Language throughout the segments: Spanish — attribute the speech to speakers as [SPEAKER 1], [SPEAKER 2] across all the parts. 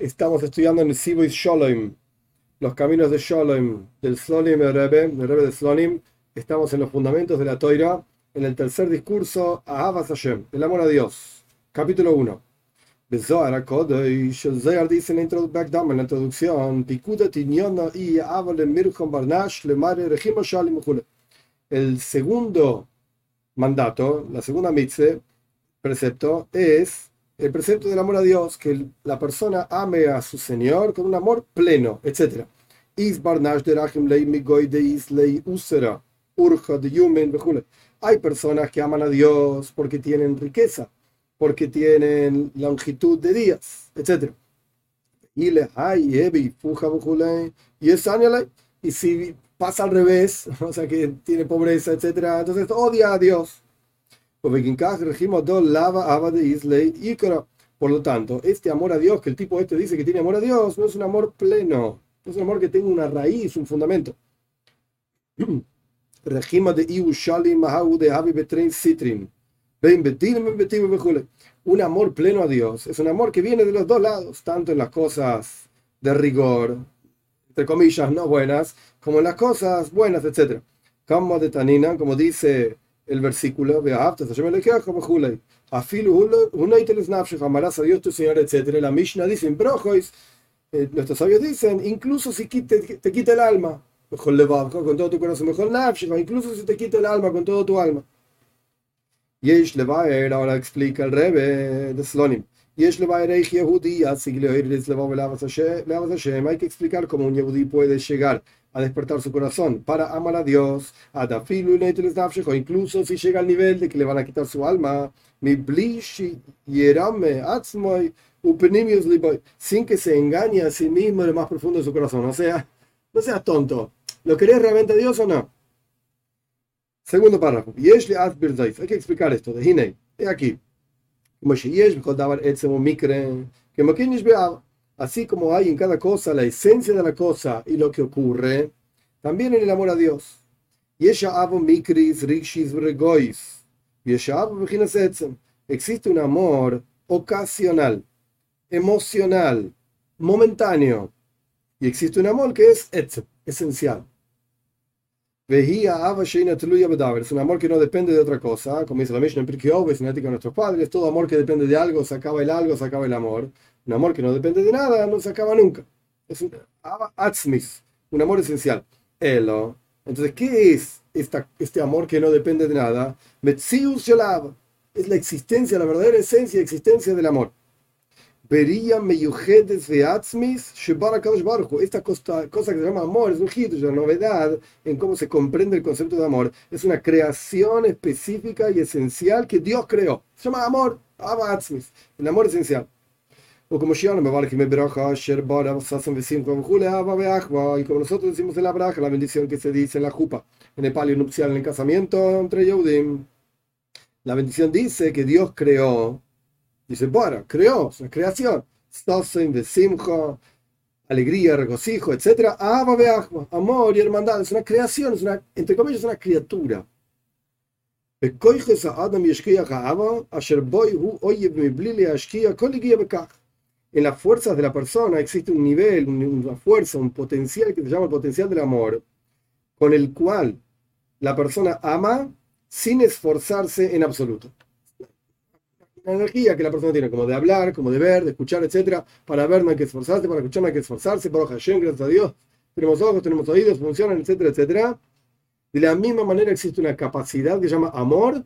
[SPEAKER 1] Estamos estudiando en el Sibu Sholem, los caminos de Sholem, del Slonim el Rebbe, el Rebbe de Slonim. Estamos en los fundamentos de la Toira, en el tercer discurso, Ahavas Hashem, el amor a Dios, capítulo 1. Zohar Kodesh, el Zohar dice en la, en la introducción, Pikuda Tinyona y Avale Mirchon Barnash, Le Mare Regimo Shalim El segundo mandato, la segunda mitzvah, precepto, es el precepto del amor a Dios, que la persona ame a su Señor con un amor pleno, etc. Hay personas que aman a Dios porque tienen riqueza, porque tienen longitud de días, etc. Y le y si pasa al revés, o sea que tiene pobreza, etc., entonces odia a Dios. Por lo tanto, este amor a Dios, que el tipo este dice que tiene amor a Dios, no es un amor pleno, no es un amor que tenga una raíz, un fundamento. Un amor pleno a Dios es un amor que viene de los dos lados, tanto en las cosas de rigor, entre comillas, no buenas, como en las cosas buenas, etc. Como de Tanina, como dice el versículo, amarás a Dios tu Señor, etc. La Mishnah dice en eh, nuestros sabios dicen, incluso si te, te quita el alma, con todo tu corazón, mejor incluso si te quita el alma con todo tu alma. Yesh Levaer, ahora explica el Rebbe de Slonim. Yesh Levaer Eich Yehudi, hay que explicar cómo un Yehudi puede llegar a despertar su corazón para amar a Dios, a o incluso si llega al nivel de que le van a quitar su alma, sin que se engañe a sí mismo en lo más profundo de su corazón. O sea, no seas tonto. ¿Lo querés realmente a Dios o no? Segundo párrafo. Hay que explicar esto. De Hinei. He aquí. Así como hay en cada cosa la esencia de la cosa y lo que ocurre, también en el amor a Dios. Existe un amor ocasional, emocional, momentáneo. Y existe un amor que es esencial. Es un amor que no depende de otra cosa, como dice la Mishnah en Pirkei es ética de nuestros padres, todo amor que depende de algo, se acaba el algo, se acaba el amor. Un amor que no depende de nada, no se acaba nunca. Es un un amor esencial. Elo. Entonces, ¿qué es esta, este amor que no depende de nada? Metzius Es la existencia, la verdadera esencia y existencia del amor. Esta cosa, cosa que se llama amor es un hit, una novedad en cómo se comprende el concepto de amor. Es una creación específica y esencial que Dios creó. Se llama amor, el amor esencial. O como y como nosotros decimos en la braja, la bendición que se dice en la jupa, en el palio nupcial, en el casamiento entre Yehudim. La bendición dice que Dios creó, dice, bueno, creó, es una creación. alegría, regocijo, etc. Amor y hermandad, es una creación, es una, entre comillas, es una criatura en las fuerzas de la persona existe un nivel, una fuerza, un potencial que se llama el potencial del amor, con el cual la persona ama sin esforzarse en absoluto. La energía que la persona tiene, como de hablar, como de ver, de escuchar, etc. Para ver no hay que esforzarse, para escuchar no hay que esforzarse, para Hashem, gracias a Dios. Tenemos ojos, tenemos oídos, funcionan, etcétera, etcétera. De la misma manera existe una capacidad que se llama amor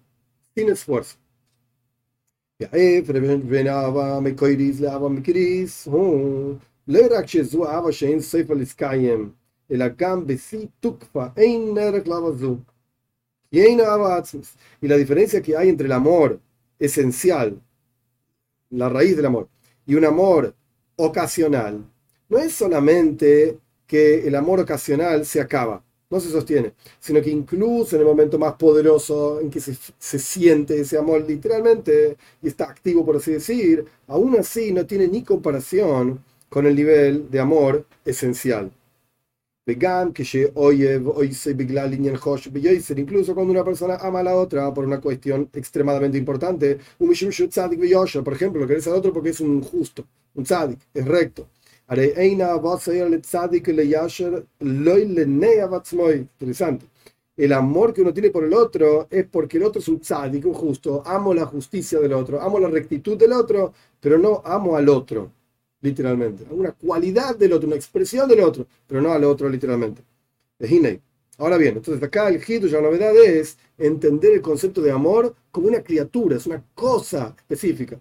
[SPEAKER 1] sin esfuerzo. La Y la diferencia que hay entre el amor esencial, la raíz del amor, y un amor ocasional, no es solamente que el amor ocasional se acaba no se sostiene, sino que incluso en el momento más poderoso en que se, siente ese amor literalmente y está activo, por así decir, aún así no tiene ni comparación con el nivel de amor esencial. Incluso cuando una persona ama a la otra por una cuestión extremadamente importante, por ejemplo, lo querés al otro porque es un justo, un tzadik, es recto. Interesante. El amor que uno tiene por el otro es porque el otro es un tzadik, un justo. Amo la justicia del otro, amo la rectitud del otro, pero no amo al otro, literalmente. Una cualidad del otro, una expresión del otro, pero no al otro, literalmente. Ahora bien, entonces acá el hito, la novedad es entender el concepto de amor como una criatura, es una cosa específica.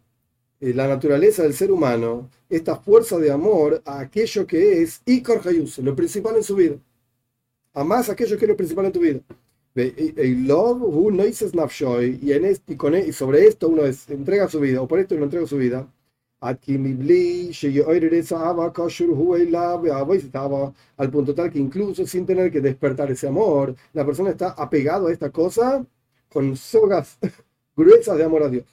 [SPEAKER 1] la naturaleza del ser humano esta fuerza de amor a aquello que es Ikar Hayus, lo principal en su vida. Amás aquello que es lo principal en tu vida. Y, con, e, y sobre esto uno entrega su vida, o por esto uno entrega su vida. Al punto tal que incluso sin tener que despertar ese amor, la persona está apegado a esta cosa con sogas gruesas de amor a Dios.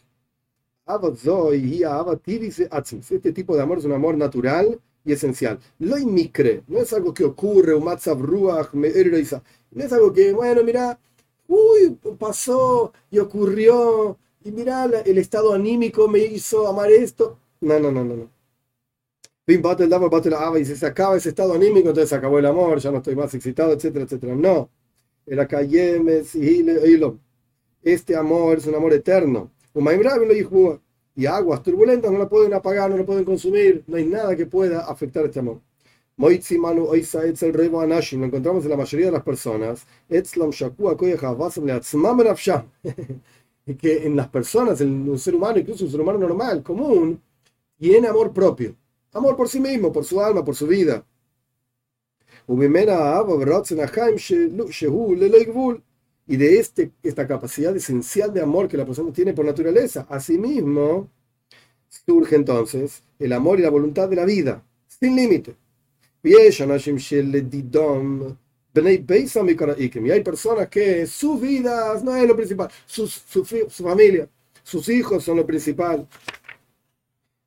[SPEAKER 1] Este tipo de amor es un amor natural y esencial. Lo micre, no es algo que ocurre, un ruach, no es algo que, bueno, mira, uy, pasó y ocurrió, y mira, el estado anímico me hizo amar esto. No, no, no, no. no. Y se acaba ese estado anímico, entonces se acabó el amor, ya no estoy más excitado, etcétera, etcétera. No. Este amor es un amor eterno y aguas turbulentas no la pueden apagar, no la pueden consumir, no hay nada que pueda afectar este amor. Lo encontramos en la mayoría de las personas. que en las personas, en un ser humano, incluso un ser humano normal, común, tiene amor propio. Amor por sí mismo, por su alma, por su vida y de este, esta capacidad esencial de amor que la persona tiene por naturaleza. Asimismo, surge entonces el amor y la voluntad de la vida, sin límite. Y hay personas que sus vidas no es lo principal, su, su, familia, sus hijos son lo principal.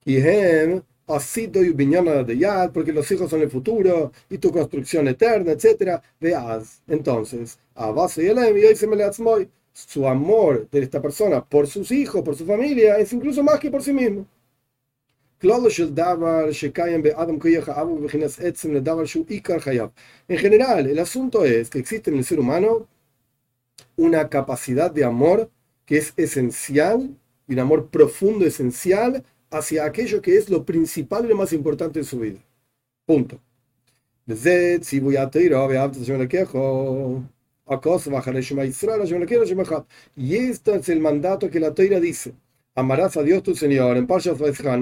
[SPEAKER 1] Y de Yad, porque los hijos son el futuro y tu construcción eterna, etc. Veas, entonces, a base de su amor de esta persona por sus hijos, por su familia, es incluso más que por sí mismo. En general, el asunto es que existe en el ser humano una capacidad de amor que es esencial y un amor profundo, esencial hacia aquello que es lo principal y lo más importante en su vida. Punto. Y esto es el mandato que la Toira dice. Amarás a Dios tu Señor en Parshat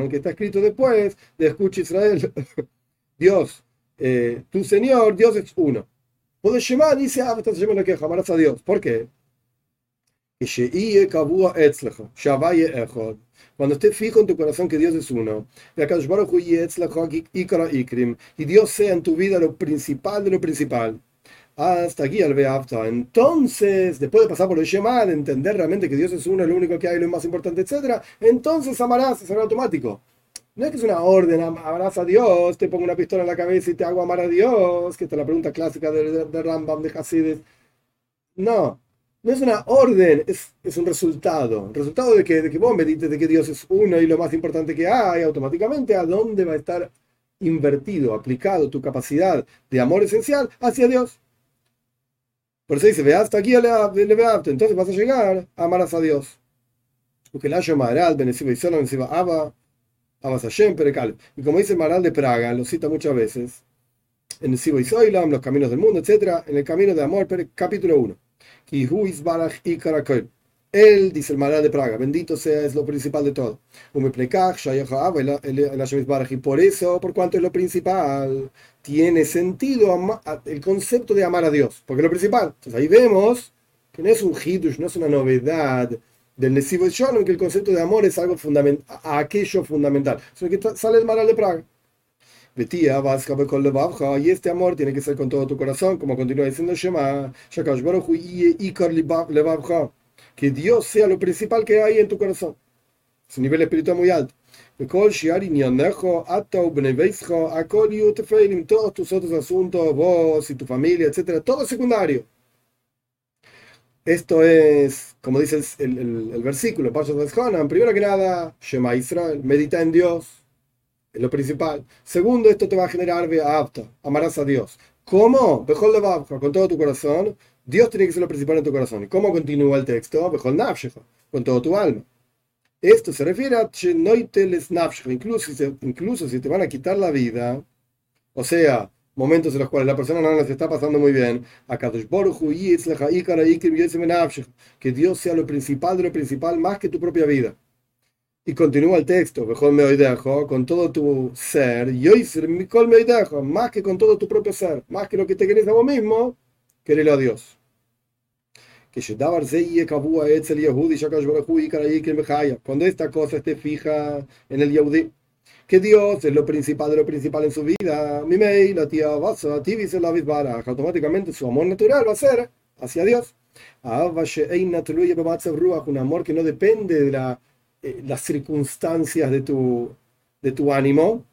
[SPEAKER 1] que está escrito después de escucha Israel. Dios, eh, tu Señor, Dios es uno. Puede Shema dice, amarás a Dios. ¿Por qué? Cuando esté fijo en tu corazón que Dios es uno, y Dios sea en tu vida lo principal de lo principal, hasta aquí al Beafta. Entonces, después de pasar por el Shema, de entender realmente que Dios es uno, lo único que hay, lo más importante, etc., entonces amarás, algo automático. No es que es una orden, amarás a Dios, te pongo una pistola en la cabeza y te hago amar a Dios, que esta es la pregunta clásica de, de Rambam, de Hasides. No, no es una orden, es, es un resultado. Resultado de que, de que vos de que Dios es uno y lo más importante que hay, automáticamente a dónde va a estar invertido, aplicado tu capacidad de amor esencial hacia Dios. Por eso dice, ve hasta aquí, entonces vas a llegar a amar a Dios. Porque la Maral, Benesiba y Benesiba Abba, Abba Hashem, Perekal. Y como dice Maral de Praga, lo cita muchas veces, en el Sibo y Soilam, los caminos del mundo, etc., en el camino de amor, capítulo 1. Él, dice el Maral de Praga, bendito sea, es lo principal de todo. Y por eso, por cuanto es lo principal, tiene sentido el concepto de amar a Dios, porque es lo principal. Entonces ahí vemos que no es un hidush, no es una novedad del Nesivo Shalom, que el concepto de amor es algo fundamental, aquello fundamental, sino que sale el Maral de Praga. Betía, Vasca, con y este amor tiene que ser con todo tu corazón, como continúa diciendo Shema, Shakash Baruch que Dios sea lo principal que hay en tu corazón. Es un nivel espiritual muy alto. Todos tus otros asuntos, vos y tu familia, etcétera, todo secundario. Esto es, como dice el, el, el versículo, primero que nada, Shema Israel, medita en Dios, es lo principal. Segundo, esto te va a generar apto, amarás a Dios. ¿Cómo? Bejol de con todo tu corazón. Dios tiene que ser lo principal en tu corazón. ¿Y cómo continúa el texto? Bejol con todo tu alma. Esto se refiere a incluso, incluso si te van a quitar la vida, o sea, momentos en los cuales la persona no se está pasando muy bien, que Dios sea lo principal de lo principal más que tu propia vida. Y continúa el texto, con todo tu ser, más que con todo tu propio ser, más que lo que te querés a vos mismo, querelo a Dios. Cuando esta cosa esté fija en el Yehudi, que Dios es lo principal de lo principal en su vida, la tía automáticamente su amor natural va a ser hacia Dios. Un amor que no depende de la, eh, las circunstancias de tu, de tu ánimo.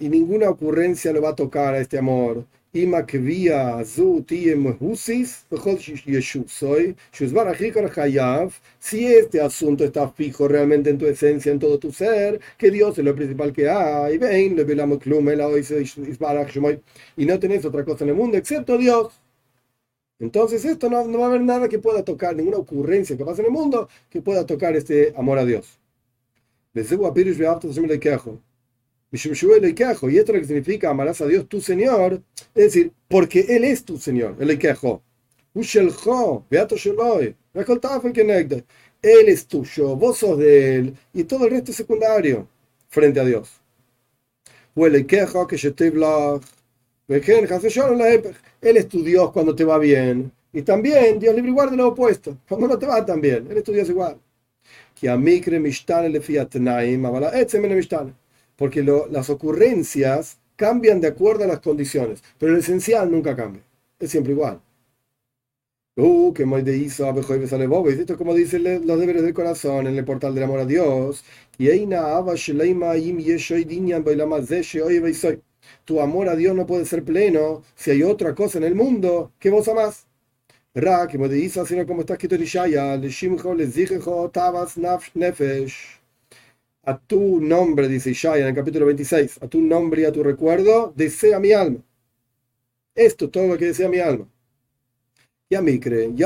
[SPEAKER 1] Y ninguna ocurrencia le va a tocar a este amor si este asunto está fijo realmente en tu esencia, en todo tu ser, que Dios es lo principal que hay, y no tenés otra cosa en el mundo excepto Dios. Entonces esto no, no va a haber nada que pueda tocar, ninguna ocurrencia que pase en el mundo que pueda tocar este amor a Dios. Y esto es lo que significa amarás a Dios tu Señor, es decir, porque Él es tu Señor, el quejo. Él es tuyo, vos sos de Él, y todo el resto es secundario frente a Dios. Él es tu Dios cuando te va bien, y también Dios libre igual de lo opuesto, cuando no te va tan bien, Él es tu Dios igual. A mishtane porque las ocurrencias cambian de acuerdo a las condiciones, pero lo esencial nunca cambia, es siempre igual. Uh, que hizo esto es como dicen los deberes del corazón en el portal del amor a Dios. Tu amor a Dios no puede ser pleno si hay otra cosa en el mundo que vos amás. Ra, que de hizo, sino como está escrito en Ishaya, tabas, nefesh a tu nombre, dice Ishaya en el capítulo 26, a tu nombre y a tu recuerdo, desea mi alma. Esto es todo lo que desea mi alma. Y a mí creen,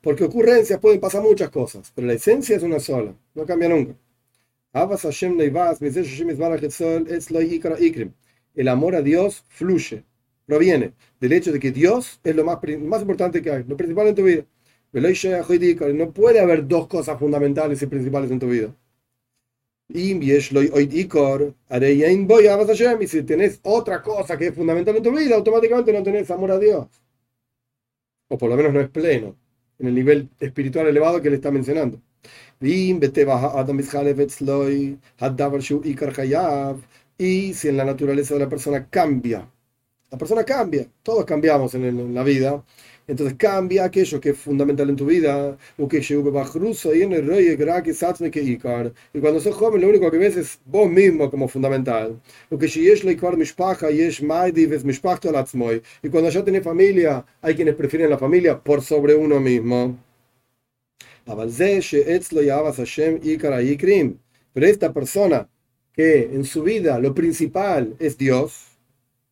[SPEAKER 1] porque ocurrencias pueden pasar muchas cosas, pero la esencia es una sola, no cambia nunca. El amor a Dios fluye, proviene del hecho de que Dios es lo más, más importante que hay, lo principal en tu vida. No puede haber dos cosas fundamentales y principales en tu vida. Y si tenés otra cosa que es fundamental en tu vida, automáticamente no tenés amor a Dios. O por lo menos no es pleno, en el nivel espiritual elevado que le está mencionando. Y si en la naturaleza de la persona cambia, la persona cambia, todos cambiamos en la vida, entonces cambia aquello que es fundamental en tu vida. Y cuando sos joven, lo único que ves es vos mismo como fundamental. Y cuando ya tenés familia, hay quienes prefieren la familia por sobre uno mismo. Pero esta persona que en su vida lo principal es Dios,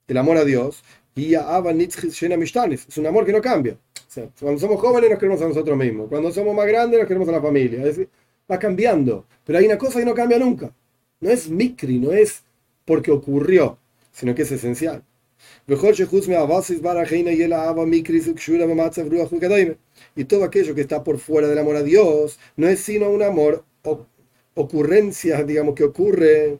[SPEAKER 1] el amor a Dios, es un amor que no cambia. cuando somos jóvenes nos queremos a nosotros mismos. Cuando somos más grandes nos queremos a la familia. va cambiando. Pero hay una cosa que no cambia nunca. No es micri, no es porque ocurrió, sino que es esencial. Y todo aquello que está por fuera del amor a Dios no es sino un amor, ocurrencia, digamos, que ocurre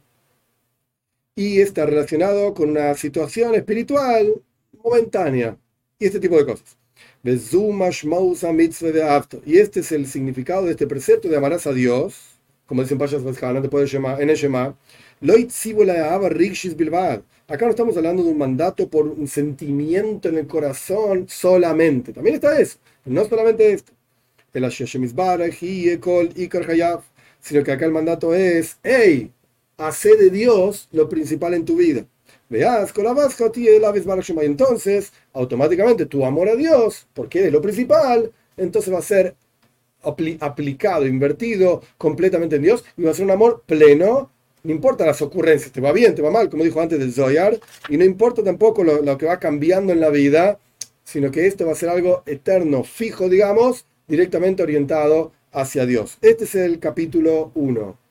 [SPEAKER 1] y está relacionado con una situación espiritual momentánea y este tipo de cosas. Y este es el significado de este precepto de amarás a Dios como dicen Payas en el Shema, Loit Bilbad. Acá no estamos hablando de un mandato por un sentimiento en el corazón solamente. También está eso, no solamente esto. El sino que acá el mandato es, hey, hace de Dios lo principal en tu vida. Veas, con la vasca y entonces automáticamente tu amor a Dios, porque es lo principal, entonces va a ser aplicado, invertido completamente en Dios y va a ser un amor pleno. No importa las ocurrencias, te va bien, te va mal, como dijo antes del Zoyar, y no importa tampoco lo, lo que va cambiando en la vida, sino que esto va a ser algo eterno, fijo, digamos, directamente orientado hacia Dios. Este es el capítulo 1.